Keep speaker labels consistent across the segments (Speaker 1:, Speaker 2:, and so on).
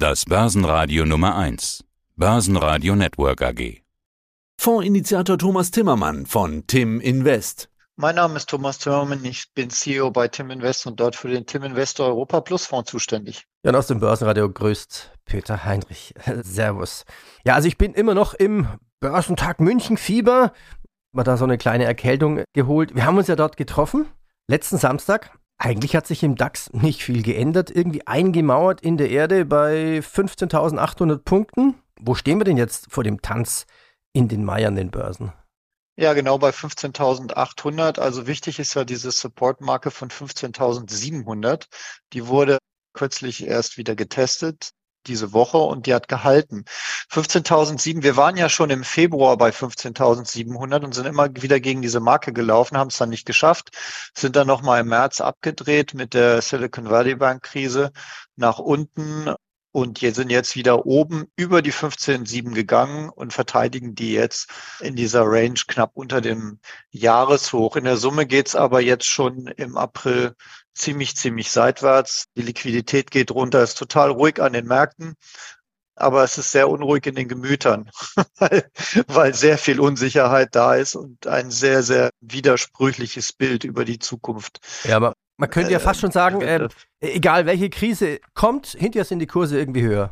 Speaker 1: Das Börsenradio Nummer 1. Börsenradio Network AG.
Speaker 2: Fondsinitiator Thomas Timmermann von Tim Invest.
Speaker 3: Mein Name ist Thomas Timmermann, ich bin CEO bei Tim Invest und dort für den Tim Investor Europa Plus Fonds zuständig.
Speaker 4: Ja, und aus dem Börsenradio grüßt Peter Heinrich. Servus. Ja, also ich bin immer noch im Börsentag München Fieber. Mal da so eine kleine Erkältung geholt. Wir haben uns ja dort getroffen, letzten Samstag. Eigentlich hat sich im DAX nicht viel geändert, irgendwie eingemauert in der Erde bei 15.800 Punkten. Wo stehen wir denn jetzt vor dem Tanz in den meiernden Börsen?
Speaker 3: Ja, genau bei 15.800. Also wichtig ist ja diese Support-Marke von 15.700. Die wurde kürzlich erst wieder getestet diese Woche und die hat gehalten. 15.007, wir waren ja schon im Februar bei 15.700 und sind immer wieder gegen diese Marke gelaufen, haben es dann nicht geschafft, sind dann nochmal im März abgedreht mit der Silicon Valley Bank Krise nach unten und jetzt sind jetzt wieder oben über die 15,7 gegangen und verteidigen die jetzt in dieser Range knapp unter dem Jahreshoch. In der Summe geht's aber jetzt schon im April ziemlich, ziemlich seitwärts. Die Liquidität geht runter, ist total ruhig an den Märkten. Aber es ist sehr unruhig in den Gemütern, weil, weil sehr viel Unsicherheit da ist und ein sehr, sehr widersprüchliches Bild über die Zukunft.
Speaker 4: Ja, aber man könnte ja fast schon sagen, äh, egal welche Krise kommt, hinterher sind die Kurse irgendwie höher.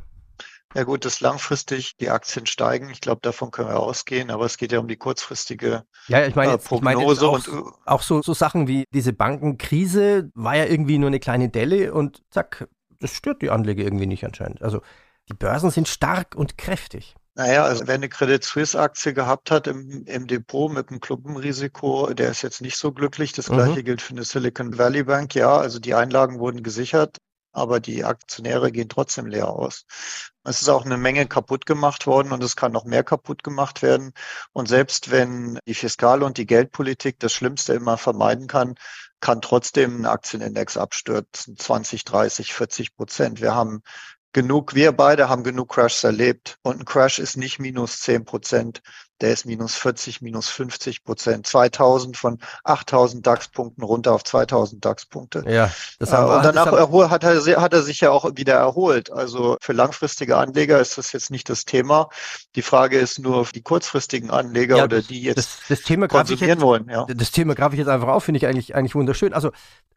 Speaker 3: Ja gut, dass langfristig die Aktien steigen, ich glaube, davon können wir ausgehen, aber es geht ja um die kurzfristige
Speaker 4: ja, ich meine jetzt, Prognose. Ich meine jetzt auch, und, auch so, so Sachen wie diese Bankenkrise war ja irgendwie nur eine kleine Delle und zack, das stört die Anleger irgendwie nicht anscheinend. Also die Börsen sind stark und kräftig.
Speaker 3: Naja, also wer eine Credit Suisse Aktie gehabt hat im, im Depot mit einem Klumpenrisiko, der ist jetzt nicht so glücklich. Das gleiche mhm. gilt für eine Silicon Valley Bank. Ja, also die Einlagen wurden gesichert, aber die Aktionäre gehen trotzdem leer aus. Es ist auch eine Menge kaputt gemacht worden und es kann noch mehr kaputt gemacht werden. Und selbst wenn die Fiskale und die Geldpolitik das Schlimmste immer vermeiden kann, kann trotzdem ein Aktienindex abstürzen, 20, 30, 40 Prozent. Wir haben genug, wir beide haben genug Crashs erlebt. Und ein Crash ist nicht minus 10 Prozent, der ist minus 40, minus 50 Prozent. 2000 von 8000 DAX-Punkten runter auf 2000 DAX-Punkte.
Speaker 4: Ja,
Speaker 3: das äh, und danach erhol, hat, er, hat er sich ja auch wieder erholt. Also für langfristige Anleger ist das jetzt nicht das Thema. Die Frage ist nur die kurzfristigen Anleger ja, oder die jetzt
Speaker 4: das, das Thema konsumieren jetzt, wollen. Ja. Das Thema greife ich jetzt einfach auf, finde ich eigentlich, eigentlich wunderschön. Also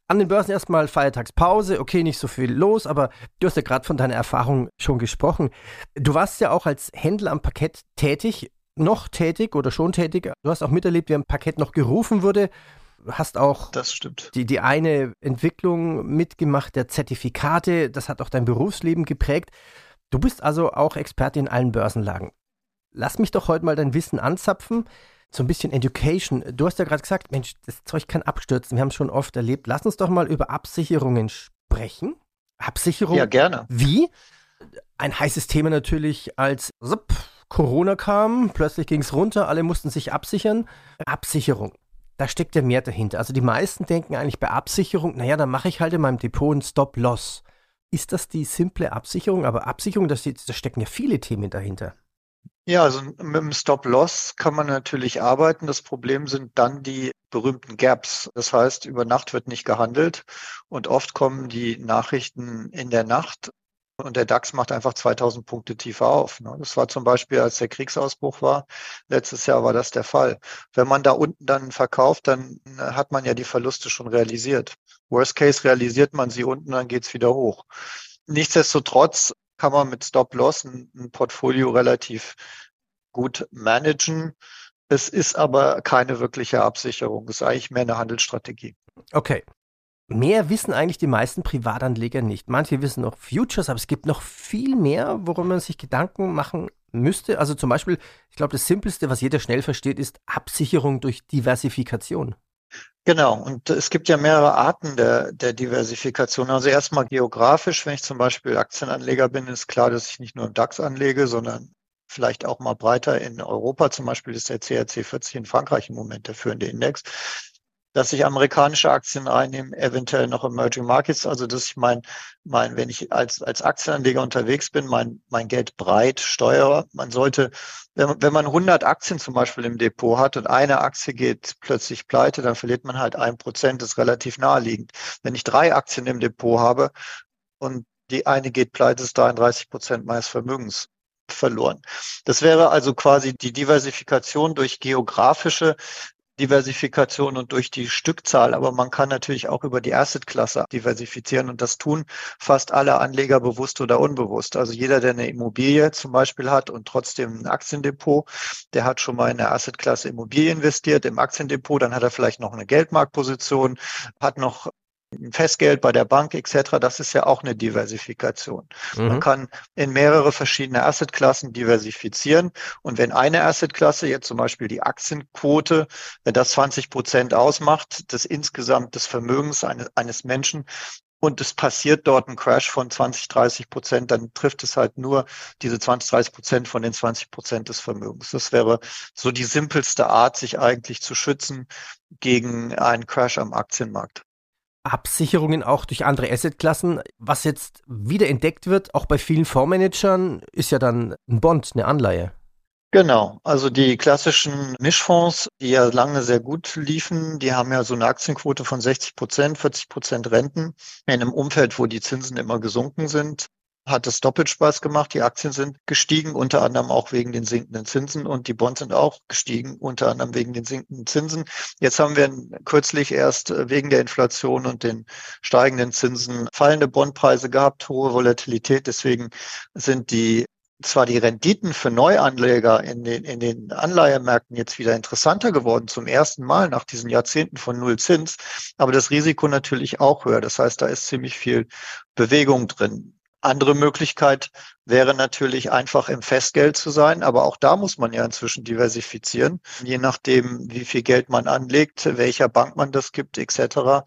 Speaker 4: an den Börsen erstmal Feiertagspause, okay, nicht so viel los, aber du hast ja gerade von deiner Erfahrung schon gesprochen. Du warst ja auch als Händler am Parkett tätig noch tätig oder schon tätig. Du hast auch miterlebt, wie ein Paket noch gerufen wurde. Hast auch
Speaker 3: das stimmt.
Speaker 4: Die, die eine Entwicklung mitgemacht der Zertifikate. Das hat auch dein Berufsleben geprägt. Du bist also auch Experte in allen Börsenlagen. Lass mich doch heute mal dein Wissen anzapfen. So ein bisschen Education. Du hast ja gerade gesagt, Mensch, das Zeug kann abstürzen. Wir haben es schon oft erlebt. Lass uns doch mal über Absicherungen sprechen. Absicherung?
Speaker 3: Ja, gerne.
Speaker 4: Wie? Ein heißes Thema natürlich als Corona kam, plötzlich ging es runter, alle mussten sich absichern. Absicherung. Da steckt ja mehr dahinter. Also die meisten denken eigentlich bei Absicherung, naja, dann mache ich halt in meinem Depot einen Stop-Loss. Ist das die simple Absicherung? Aber Absicherung, da stecken ja viele Themen dahinter.
Speaker 3: Ja, also mit dem Stop-Loss kann man natürlich arbeiten. Das Problem sind dann die berühmten Gaps. Das heißt, über Nacht wird nicht gehandelt und oft kommen die Nachrichten in der Nacht und der DAX macht einfach 2000 Punkte tiefer auf. Ne? Das war zum Beispiel, als der Kriegsausbruch war. Letztes Jahr war das der Fall. Wenn man da unten dann verkauft, dann äh, hat man ja die Verluste schon realisiert. Worst Case realisiert man sie unten, dann geht's wieder hoch. Nichtsdestotrotz kann man mit Stop-Loss ein, ein Portfolio relativ gut managen. Es ist aber keine wirkliche Absicherung. Es ist eigentlich mehr eine Handelsstrategie.
Speaker 4: Okay, Mehr wissen eigentlich die meisten Privatanleger nicht. Manche wissen noch Futures, aber es gibt noch viel mehr, worum man sich Gedanken machen müsste. Also zum Beispiel, ich glaube, das Simpelste, was jeder schnell versteht, ist Absicherung durch Diversifikation.
Speaker 3: Genau, und es gibt ja mehrere Arten der, der Diversifikation. Also erstmal geografisch, wenn ich zum Beispiel Aktienanleger bin, ist klar, dass ich nicht nur im DAX anlege, sondern vielleicht auch mal breiter in Europa. Zum Beispiel ist der CRC 40 in Frankreich im Moment der führende Index dass ich amerikanische Aktien einnehme, eventuell noch Emerging Markets, also dass ich mein, mein, wenn ich als, als Aktienanleger unterwegs bin, mein, mein Geld breit steuere. Man sollte, wenn, wenn man 100 Aktien zum Beispiel im Depot hat und eine Aktie geht plötzlich pleite, dann verliert man halt ein Prozent, das ist relativ naheliegend. Wenn ich drei Aktien im Depot habe und die eine geht pleite, ist 33 Prozent meines Vermögens verloren. Das wäre also quasi die Diversifikation durch geografische Diversifikation und durch die Stückzahl, aber man kann natürlich auch über die Assetklasse diversifizieren und das tun fast alle Anleger bewusst oder unbewusst. Also jeder, der eine Immobilie zum Beispiel hat und trotzdem ein Aktiendepot, der hat schon mal in der Assetklasse Immobilie investiert, im Aktiendepot, dann hat er vielleicht noch eine Geldmarktposition, hat noch Festgeld bei der Bank etc., das ist ja auch eine Diversifikation. Mhm. Man kann in mehrere verschiedene Assetklassen diversifizieren. Und wenn eine Assetklasse, jetzt zum Beispiel die Aktienquote, wenn das 20 Prozent ausmacht, des insgesamt des Vermögens eines, eines Menschen, und es passiert dort ein Crash von 20, 30 Prozent, dann trifft es halt nur diese 20, 30 Prozent von den 20 Prozent des Vermögens. Das wäre so die simpelste Art, sich eigentlich zu schützen gegen einen Crash am Aktienmarkt.
Speaker 4: Absicherungen auch durch andere Assetklassen. Was jetzt wieder entdeckt wird, auch bei vielen Fondsmanagern, ist ja dann ein Bond, eine Anleihe.
Speaker 3: Genau, also die klassischen Mischfonds, die ja lange sehr gut liefen, die haben ja so eine Aktienquote von 60 Prozent, 40 Prozent Renten in einem Umfeld, wo die Zinsen immer gesunken sind hat es doppelt Spaß gemacht. Die Aktien sind gestiegen, unter anderem auch wegen den sinkenden Zinsen und die Bonds sind auch gestiegen, unter anderem wegen den sinkenden Zinsen. Jetzt haben wir kürzlich erst wegen der Inflation und den steigenden Zinsen fallende Bondpreise gehabt, hohe Volatilität. Deswegen sind die zwar die Renditen für Neuanleger in den, in den Anleihemärkten jetzt wieder interessanter geworden, zum ersten Mal nach diesen Jahrzehnten von Null Zins, aber das Risiko natürlich auch höher. Das heißt, da ist ziemlich viel Bewegung drin. Andere Möglichkeit wäre natürlich einfach im Festgeld zu sein, aber auch da muss man ja inzwischen diversifizieren, je nachdem, wie viel Geld man anlegt, welcher Bank man das gibt, etc.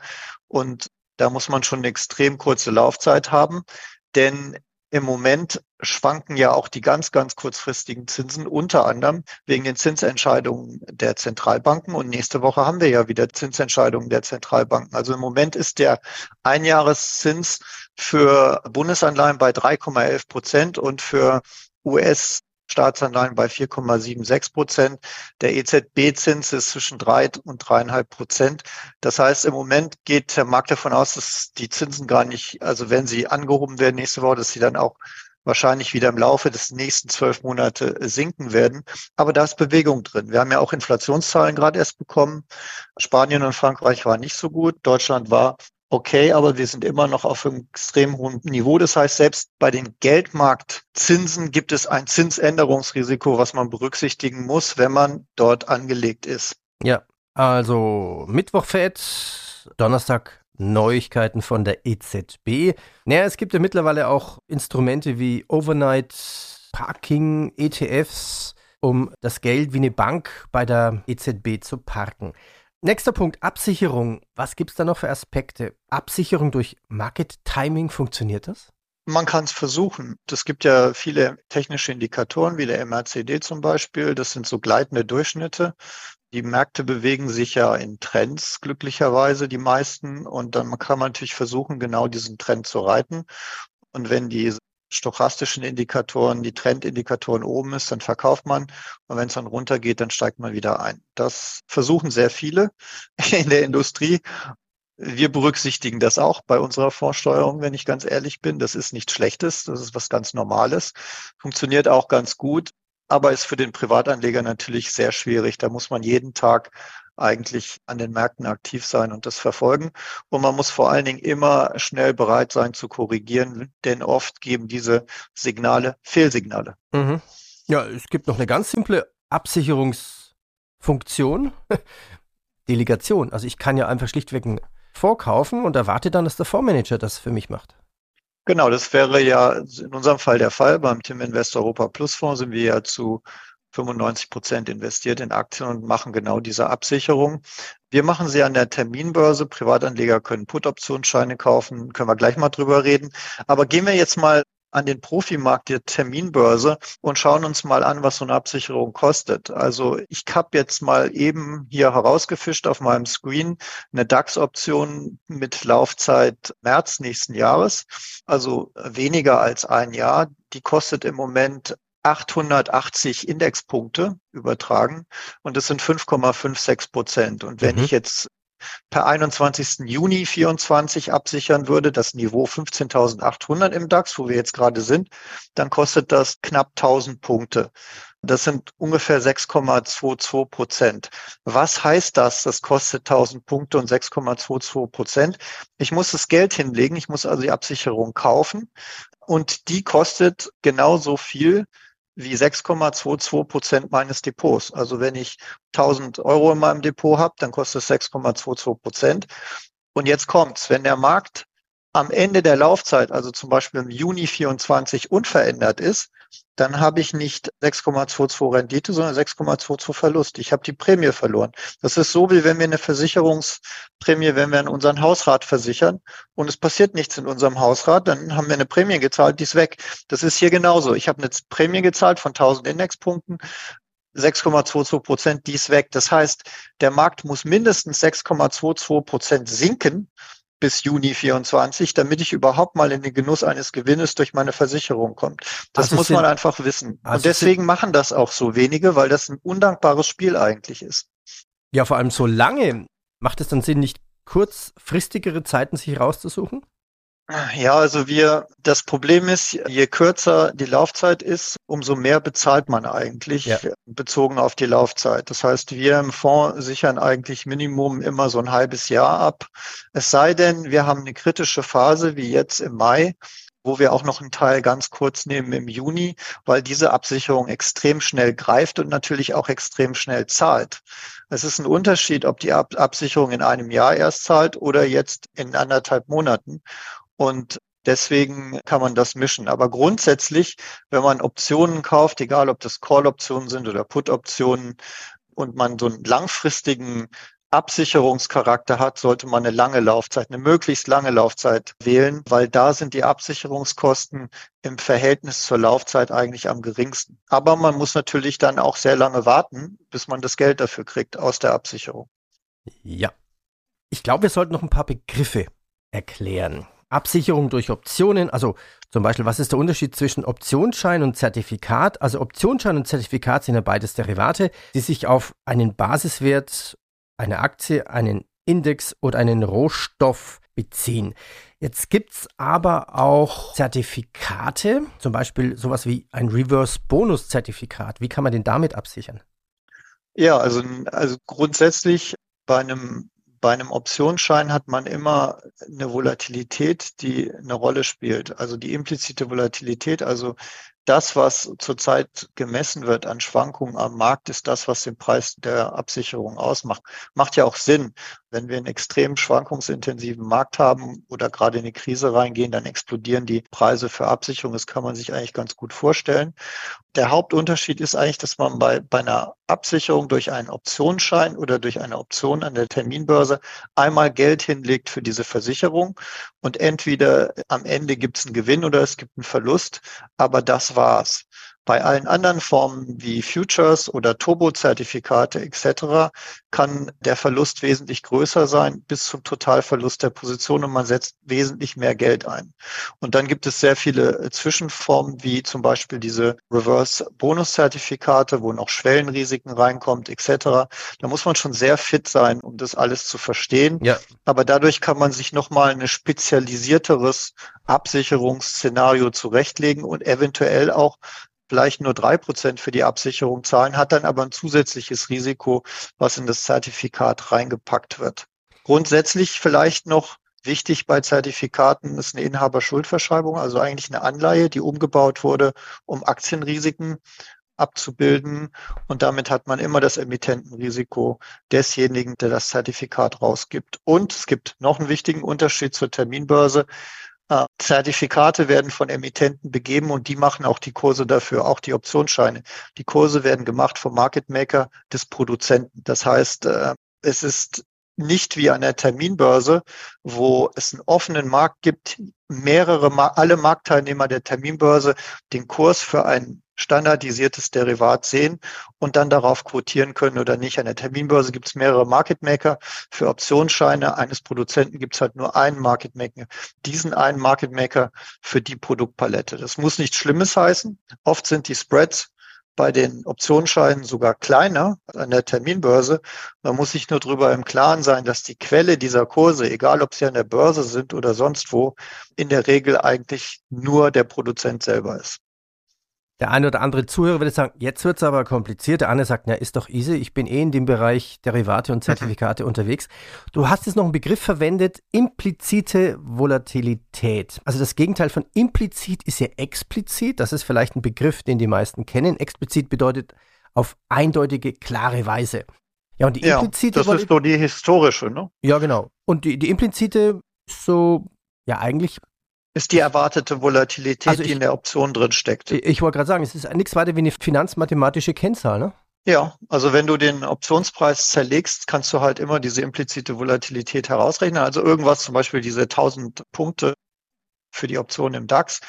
Speaker 3: Und da muss man schon eine extrem kurze Laufzeit haben, denn im Moment schwanken ja auch die ganz, ganz kurzfristigen Zinsen, unter anderem wegen den Zinsentscheidungen der Zentralbanken. Und nächste Woche haben wir ja wieder Zinsentscheidungen der Zentralbanken. Also im Moment ist der Einjahreszins für Bundesanleihen bei 3,11 Prozent und für US Staatsanleihen bei 4,76 Prozent. Der EZB-Zins ist zwischen drei und dreieinhalb Prozent. Das heißt, im Moment geht der Markt davon aus, dass die Zinsen gar nicht, also wenn sie angehoben werden nächste Woche, dass sie dann auch wahrscheinlich wieder im Laufe des nächsten zwölf Monate sinken werden. Aber da ist Bewegung drin. Wir haben ja auch Inflationszahlen gerade erst bekommen. Spanien und Frankreich waren nicht so gut. Deutschland war okay, aber wir sind immer noch auf einem extrem hohen Niveau. Das heißt, selbst bei den Geldmarktzinsen gibt es ein Zinsänderungsrisiko, was man berücksichtigen muss, wenn man dort angelegt ist.
Speaker 4: Ja, also Mittwoch Fed, Donnerstag Neuigkeiten von der EZB. Naja, es gibt ja mittlerweile auch Instrumente wie Overnight Parking, ETFs, um das Geld wie eine Bank bei der EZB zu parken. Nächster Punkt, Absicherung. Was gibt es da noch für Aspekte? Absicherung durch Market Timing, funktioniert das?
Speaker 3: Man kann es versuchen. Es gibt ja viele technische Indikatoren, wie der MRCD zum Beispiel. Das sind so gleitende Durchschnitte. Die Märkte bewegen sich ja in Trends, glücklicherweise die meisten. Und dann kann man natürlich versuchen, genau diesen Trend zu reiten. Und wenn die stochastischen Indikatoren, die Trendindikatoren oben ist, dann verkauft man. Und wenn es dann runtergeht, dann steigt man wieder ein. Das versuchen sehr viele in der Industrie. Wir berücksichtigen das auch bei unserer Vorsteuerung, wenn ich ganz ehrlich bin. Das ist nichts Schlechtes, das ist was ganz Normales. Funktioniert auch ganz gut, aber ist für den Privatanleger natürlich sehr schwierig. Da muss man jeden Tag eigentlich an den Märkten aktiv sein und das verfolgen. Und man muss vor allen Dingen immer schnell bereit sein zu korrigieren, denn oft geben diese Signale Fehlsignale.
Speaker 4: Mhm. Ja, es gibt noch eine ganz simple Absicherungsfunktion. Delegation. Also ich kann ja einfach schlichtweg vorkaufen und erwarte dann, dass der Fondsmanager das für mich macht.
Speaker 3: Genau, das wäre ja in unserem Fall der Fall. Beim Tim Invest Europa Plus Fonds sind wir ja zu 95 Prozent investiert in Aktien und machen genau diese Absicherung. Wir machen sie an der Terminbörse. Privatanleger können Put-Optionsscheine kaufen, können wir gleich mal drüber reden. Aber gehen wir jetzt mal an den Profimarkt der Terminbörse und schauen uns mal an, was so eine Absicherung kostet. Also ich habe jetzt mal eben hier herausgefischt auf meinem Screen eine DAX-Option mit Laufzeit März nächsten Jahres, also weniger als ein Jahr. Die kostet im Moment 880 Indexpunkte übertragen und das sind 5,56 Prozent. Und wenn mhm. ich jetzt per 21. Juni 24 absichern würde, das Niveau 15.800 im DAX, wo wir jetzt gerade sind, dann kostet das knapp 1000 Punkte. Das sind ungefähr 6,22 Prozent. Was heißt das? Das kostet 1000 Punkte und 6,22 Prozent. Ich muss das Geld hinlegen. Ich muss also die Absicherung kaufen und die kostet genauso viel wie 6,22 Prozent meines Depots. Also wenn ich 1000 Euro in meinem Depot habe, dann kostet es 6,22 Prozent. Und jetzt kommt's, wenn der Markt am Ende der Laufzeit, also zum Beispiel im Juni 24 unverändert ist, dann habe ich nicht 6,22 Rendite, sondern 6,22 Verlust. Ich habe die Prämie verloren. Das ist so, wie wenn wir eine Versicherungsprämie, wenn wir an unseren Hausrat versichern und es passiert nichts in unserem Hausrat, dann haben wir eine Prämie gezahlt, die ist weg. Das ist hier genauso. Ich habe eine Prämie gezahlt von 1000 Indexpunkten. 6,22 Prozent, die ist weg. Das heißt, der Markt muss mindestens 6,22 Prozent sinken, bis Juni 24, damit ich überhaupt mal in den Genuss eines Gewinnes durch meine Versicherung komme. Das also muss sind, man einfach wissen. Also Und deswegen sind, machen das auch so wenige, weil das ein undankbares Spiel eigentlich ist.
Speaker 4: Ja, vor allem so lange. Macht es dann Sinn, nicht kurzfristigere Zeiten sich rauszusuchen?
Speaker 3: Ja, also wir, das Problem ist, je kürzer die Laufzeit ist, umso mehr bezahlt man eigentlich ja. bezogen auf die Laufzeit. Das heißt, wir im Fonds sichern eigentlich Minimum immer so ein halbes Jahr ab. Es sei denn, wir haben eine kritische Phase wie jetzt im Mai, wo wir auch noch einen Teil ganz kurz nehmen im Juni, weil diese Absicherung extrem schnell greift und natürlich auch extrem schnell zahlt. Es ist ein Unterschied, ob die Ab Absicherung in einem Jahr erst zahlt oder jetzt in anderthalb Monaten. Und Deswegen kann man das mischen. Aber grundsätzlich, wenn man Optionen kauft, egal ob das Call-Optionen sind oder Put-Optionen, und man so einen langfristigen Absicherungscharakter hat, sollte man eine lange Laufzeit, eine möglichst lange Laufzeit wählen, weil da sind die Absicherungskosten im Verhältnis zur Laufzeit eigentlich am geringsten. Aber man muss natürlich dann auch sehr lange warten, bis man das Geld dafür kriegt aus der Absicherung.
Speaker 4: Ja. Ich glaube, wir sollten noch ein paar Begriffe erklären. Absicherung durch Optionen, also zum Beispiel, was ist der Unterschied zwischen Optionsschein und Zertifikat? Also Optionsschein und Zertifikat sind ja beides Derivate, die sich auf einen Basiswert, eine Aktie, einen Index oder einen Rohstoff beziehen. Jetzt gibt es aber auch Zertifikate, zum Beispiel sowas wie ein Reverse-Bonus-Zertifikat. Wie kann man den damit absichern?
Speaker 3: Ja, also, also grundsätzlich bei einem bei einem Optionsschein hat man immer eine Volatilität, die eine Rolle spielt. Also die implizite Volatilität, also das, was zurzeit gemessen wird an Schwankungen am Markt, ist das, was den Preis der Absicherung ausmacht. Macht ja auch Sinn. Wenn wir einen extrem schwankungsintensiven Markt haben oder gerade in die Krise reingehen, dann explodieren die Preise für Absicherung. Das kann man sich eigentlich ganz gut vorstellen. Der Hauptunterschied ist eigentlich, dass man bei, bei einer Absicherung durch einen Optionsschein oder durch eine Option an der Terminbörse einmal Geld hinlegt für diese Versicherung und entweder am Ende gibt es einen Gewinn oder es gibt einen Verlust, aber das war's. Bei allen anderen Formen wie Futures oder Turbo-Zertifikate etc. kann der Verlust wesentlich größer sein, bis zum Totalverlust der Position und man setzt wesentlich mehr Geld ein. Und dann gibt es sehr viele Zwischenformen, wie zum Beispiel diese Reverse-Bonus-Zertifikate, wo noch Schwellenrisiken reinkommt etc. Da muss man schon sehr fit sein, um das alles zu verstehen. Ja. Aber dadurch kann man sich nochmal ein spezialisierteres Absicherungsszenario zurechtlegen und eventuell auch vielleicht nur drei Prozent für die Absicherung zahlen, hat dann aber ein zusätzliches Risiko, was in das Zertifikat reingepackt wird. Grundsätzlich vielleicht noch wichtig bei Zertifikaten ist eine Inhaberschuldverschreibung, also eigentlich eine Anleihe, die umgebaut wurde, um Aktienrisiken abzubilden. Und damit hat man immer das Emittentenrisiko desjenigen, der das Zertifikat rausgibt. Und es gibt noch einen wichtigen Unterschied zur Terminbörse. Äh, Zertifikate werden von Emittenten begeben und die machen auch die Kurse dafür, auch die Optionsscheine. Die Kurse werden gemacht vom Market Maker des Produzenten. Das heißt, äh, es ist nicht wie an der Terminbörse, wo es einen offenen Markt gibt, mehrere, alle Marktteilnehmer der Terminbörse den Kurs für ein standardisiertes Derivat sehen und dann darauf quotieren können oder nicht. An der Terminbörse gibt es mehrere Market Maker. Für Optionsscheine eines Produzenten gibt es halt nur einen Market Maker. Diesen einen Market Maker für die Produktpalette. Das muss nichts Schlimmes heißen. Oft sind die Spreads bei den Optionsscheinen sogar kleiner an der Terminbörse. Man muss sich nur darüber im Klaren sein, dass die Quelle dieser Kurse, egal ob sie an der Börse sind oder sonst wo, in der Regel eigentlich nur der Produzent selber ist.
Speaker 4: Der eine oder andere Zuhörer würde sagen, jetzt wird es aber kompliziert. Der andere sagt, ja, ist doch easy. Ich bin eh in dem Bereich Derivate und Zertifikate unterwegs. Du hast jetzt noch einen Begriff verwendet, implizite Volatilität. Also das Gegenteil von implizit ist ja explizit. Das ist vielleicht ein Begriff, den die meisten kennen. Explizit bedeutet auf eindeutige, klare Weise.
Speaker 3: Ja, und die implizite ja, das ist so die historische, ne?
Speaker 4: Ja, genau. Und die, die implizite ist so, ja, eigentlich
Speaker 3: ist die erwartete Volatilität, also ich, die in der Option drin steckt.
Speaker 4: Ich, ich wollte gerade sagen, es ist nichts weiter wie eine finanzmathematische Kennzahl, ne?
Speaker 3: Ja, also wenn du den Optionspreis zerlegst, kannst du halt immer diese implizite Volatilität herausrechnen. Also irgendwas, zum Beispiel diese 1000 Punkte für die Option im DAX,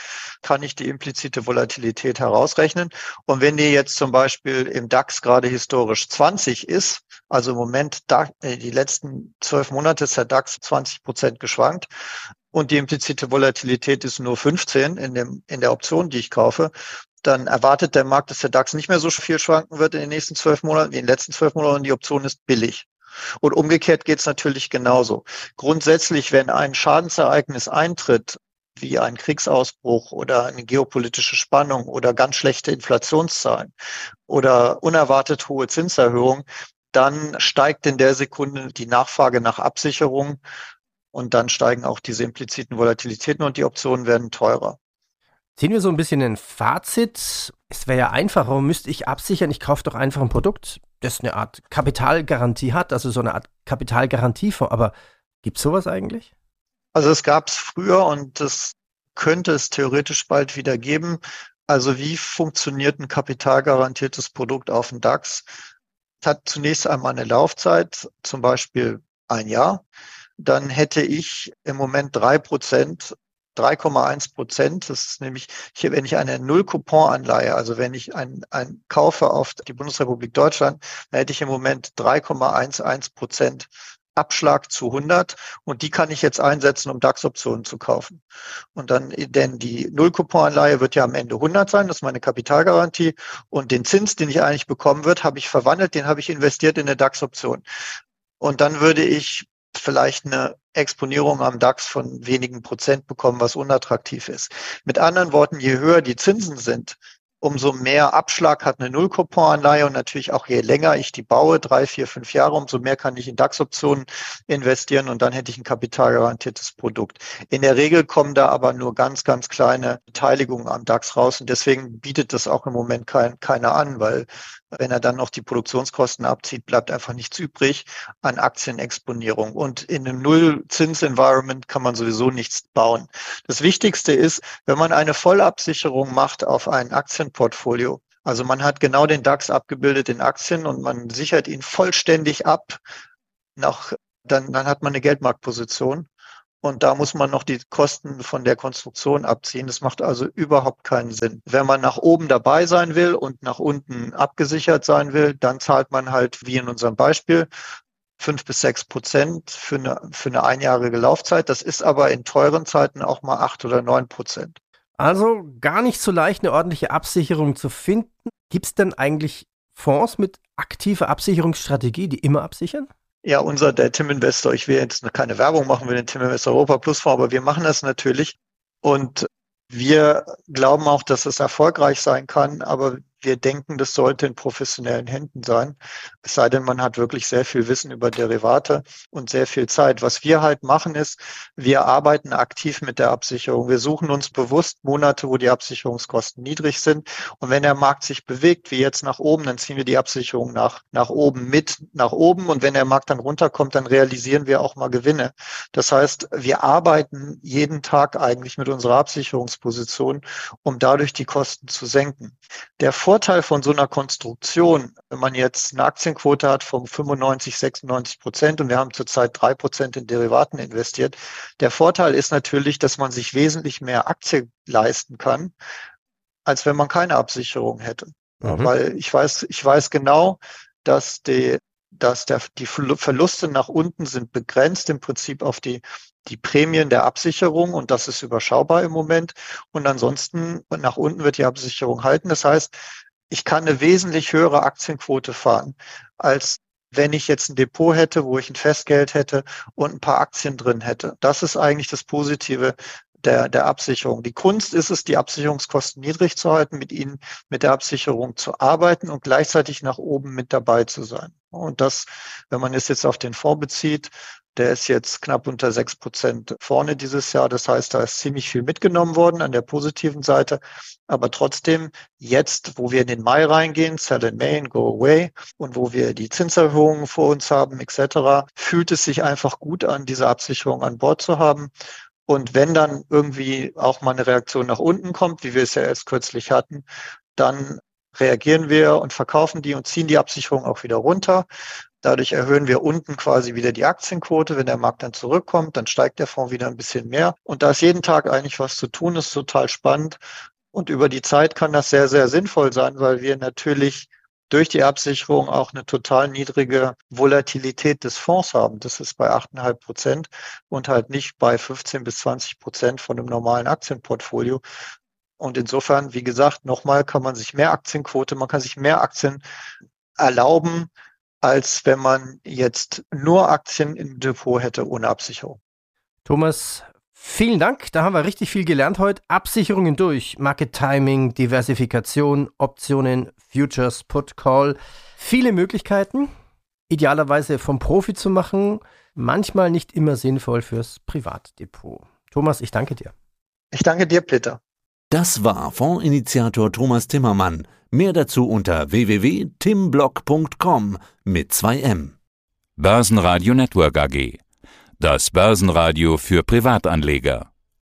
Speaker 3: kann ich die implizite Volatilität herausrechnen. Und wenn die jetzt zum Beispiel im DAX gerade historisch 20 ist, also im Moment äh, die letzten zwölf Monate ist der DAX 20 Prozent geschwankt, und die implizite Volatilität ist nur 15 in, dem, in der Option, die ich kaufe, dann erwartet der Markt, dass der DAX nicht mehr so viel schwanken wird in den nächsten zwölf Monaten wie in den letzten zwölf Monaten und die Option ist billig. Und umgekehrt geht es natürlich genauso. Grundsätzlich, wenn ein Schadensereignis eintritt, wie ein Kriegsausbruch oder eine geopolitische Spannung oder ganz schlechte Inflationszahlen oder unerwartet hohe Zinserhöhungen, dann steigt in der Sekunde die Nachfrage nach Absicherung und dann steigen auch diese impliziten Volatilitäten und die Optionen werden teurer.
Speaker 4: Ziehen wir so ein bisschen ein Fazit. Es wäre ja einfacher, warum müsste ich absichern? Ich kaufe doch einfach ein Produkt, das eine Art Kapitalgarantie hat, also so eine Art Kapitalgarantiefonds. Aber gibt es sowas eigentlich?
Speaker 3: Also es gab es früher und das könnte es theoretisch bald wieder geben. Also wie funktioniert ein kapitalgarantiertes Produkt auf dem DAX? Es hat zunächst einmal eine Laufzeit, zum Beispiel ein Jahr dann hätte ich im Moment drei Prozent 3,1 Prozent. Das ist nämlich, hier, wenn ich eine Null-Coupon-Anleihe, also wenn ich ein, ein kaufe auf die Bundesrepublik Deutschland, dann hätte ich im Moment 3,11 Prozent Abschlag zu 100 und die kann ich jetzt einsetzen, um DAX-Optionen zu kaufen. Und dann, denn die Null-Coupon-Anleihe wird ja am Ende 100 sein, das ist meine Kapitalgarantie und den Zins, den ich eigentlich bekommen wird, habe ich verwandelt, den habe ich investiert in eine DAX-Option. Und dann würde ich vielleicht eine Exponierung am DAX von wenigen Prozent bekommen, was unattraktiv ist. Mit anderen Worten, je höher die Zinsen sind, umso mehr Abschlag hat eine Nullkuponanleihe und natürlich auch je länger ich die baue, drei, vier, fünf Jahre, umso mehr kann ich in DAX-Optionen investieren und dann hätte ich ein kapitalgarantiertes Produkt. In der Regel kommen da aber nur ganz, ganz kleine Beteiligungen am DAX raus und deswegen bietet das auch im Moment kein, keiner an, weil wenn er dann noch die Produktionskosten abzieht, bleibt einfach nichts übrig an Aktienexponierung. Und in einem Null-Zins-Environment kann man sowieso nichts bauen. Das Wichtigste ist, wenn man eine Vollabsicherung macht auf ein Aktienportfolio, also man hat genau den DAX abgebildet in Aktien und man sichert ihn vollständig ab, nach, dann, dann hat man eine Geldmarktposition. Und da muss man noch die Kosten von der Konstruktion abziehen. Das macht also überhaupt keinen Sinn. Wenn man nach oben dabei sein will und nach unten abgesichert sein will, dann zahlt man halt, wie in unserem Beispiel, fünf bis sechs Prozent für eine, für eine einjährige Laufzeit. Das ist aber in teuren Zeiten auch mal acht oder neun Prozent.
Speaker 4: Also gar nicht so leicht, eine ordentliche Absicherung zu finden. Gibt es denn eigentlich Fonds mit aktiver Absicherungsstrategie, die immer absichern?
Speaker 3: Ja, unser, der Tim Investor, ich will jetzt keine Werbung machen für den Tim Investor Europa Plus Fonds, aber wir machen das natürlich. Und wir glauben auch, dass es erfolgreich sein kann, aber wir denken, das sollte in professionellen Händen sein. Es sei denn, man hat wirklich sehr viel Wissen über Derivate und sehr viel Zeit. Was wir halt machen ist, wir arbeiten aktiv mit der Absicherung. Wir suchen uns bewusst Monate, wo die Absicherungskosten niedrig sind. Und wenn der Markt sich bewegt, wie jetzt nach oben, dann ziehen wir die Absicherung nach, nach oben mit, nach oben. Und wenn der Markt dann runterkommt, dann realisieren wir auch mal Gewinne. Das heißt, wir arbeiten jeden Tag eigentlich mit unserer Absicherungsposition, um dadurch die Kosten zu senken. Der Vorteil von so einer Konstruktion, wenn man jetzt eine Aktienquote hat von 95, 96 Prozent und wir haben zurzeit drei Prozent in Derivaten investiert, der Vorteil ist natürlich, dass man sich wesentlich mehr Aktie leisten kann, als wenn man keine Absicherung hätte. Mhm. Weil ich weiß, ich weiß genau, dass die, dass der, die Verluste nach unten sind begrenzt im Prinzip auf die, die Prämien der Absicherung und das ist überschaubar im Moment. Und ansonsten nach unten wird die Absicherung halten. Das heißt, ich kann eine wesentlich höhere Aktienquote fahren, als wenn ich jetzt ein Depot hätte, wo ich ein Festgeld hätte und ein paar Aktien drin hätte. Das ist eigentlich das Positive der, der Absicherung. Die Kunst ist es, die Absicherungskosten niedrig zu halten, mit ihnen, mit der Absicherung zu arbeiten und gleichzeitig nach oben mit dabei zu sein. Und das, wenn man es jetzt auf den Fonds bezieht, der ist jetzt knapp unter sechs Prozent vorne dieses Jahr. Das heißt, da ist ziemlich viel mitgenommen worden an der positiven Seite. Aber trotzdem, jetzt, wo wir in den Mai reingehen, Sell in May and Go Away, und wo wir die Zinserhöhungen vor uns haben, etc., fühlt es sich einfach gut an, diese Absicherung an Bord zu haben. Und wenn dann irgendwie auch mal eine Reaktion nach unten kommt, wie wir es ja erst kürzlich hatten, dann reagieren wir und verkaufen die und ziehen die Absicherung auch wieder runter. Dadurch erhöhen wir unten quasi wieder die Aktienquote. Wenn der Markt dann zurückkommt, dann steigt der Fonds wieder ein bisschen mehr. Und da ist jeden Tag eigentlich was zu tun, ist total spannend. Und über die Zeit kann das sehr, sehr sinnvoll sein, weil wir natürlich durch die Absicherung auch eine total niedrige Volatilität des Fonds haben. Das ist bei 8,5 Prozent und halt nicht bei 15 bis 20 Prozent von einem normalen Aktienportfolio. Und insofern, wie gesagt, nochmal kann man sich mehr Aktienquote, man kann sich mehr Aktien erlauben, als wenn man jetzt nur Aktien im Depot hätte ohne Absicherung.
Speaker 4: Thomas, vielen Dank. Da haben wir richtig viel gelernt heute. Absicherungen durch, Market Timing, Diversifikation, Optionen, Futures, Put, Call. Viele Möglichkeiten. Idealerweise vom Profi zu machen. Manchmal nicht immer sinnvoll fürs Privatdepot. Thomas, ich danke dir.
Speaker 3: Ich danke dir, Peter.
Speaker 2: Das war Fondsinitiator Thomas Timmermann. Mehr dazu unter www.timblock.com mit 2M.
Speaker 1: Börsenradio Network AG. Das Börsenradio für Privatanleger.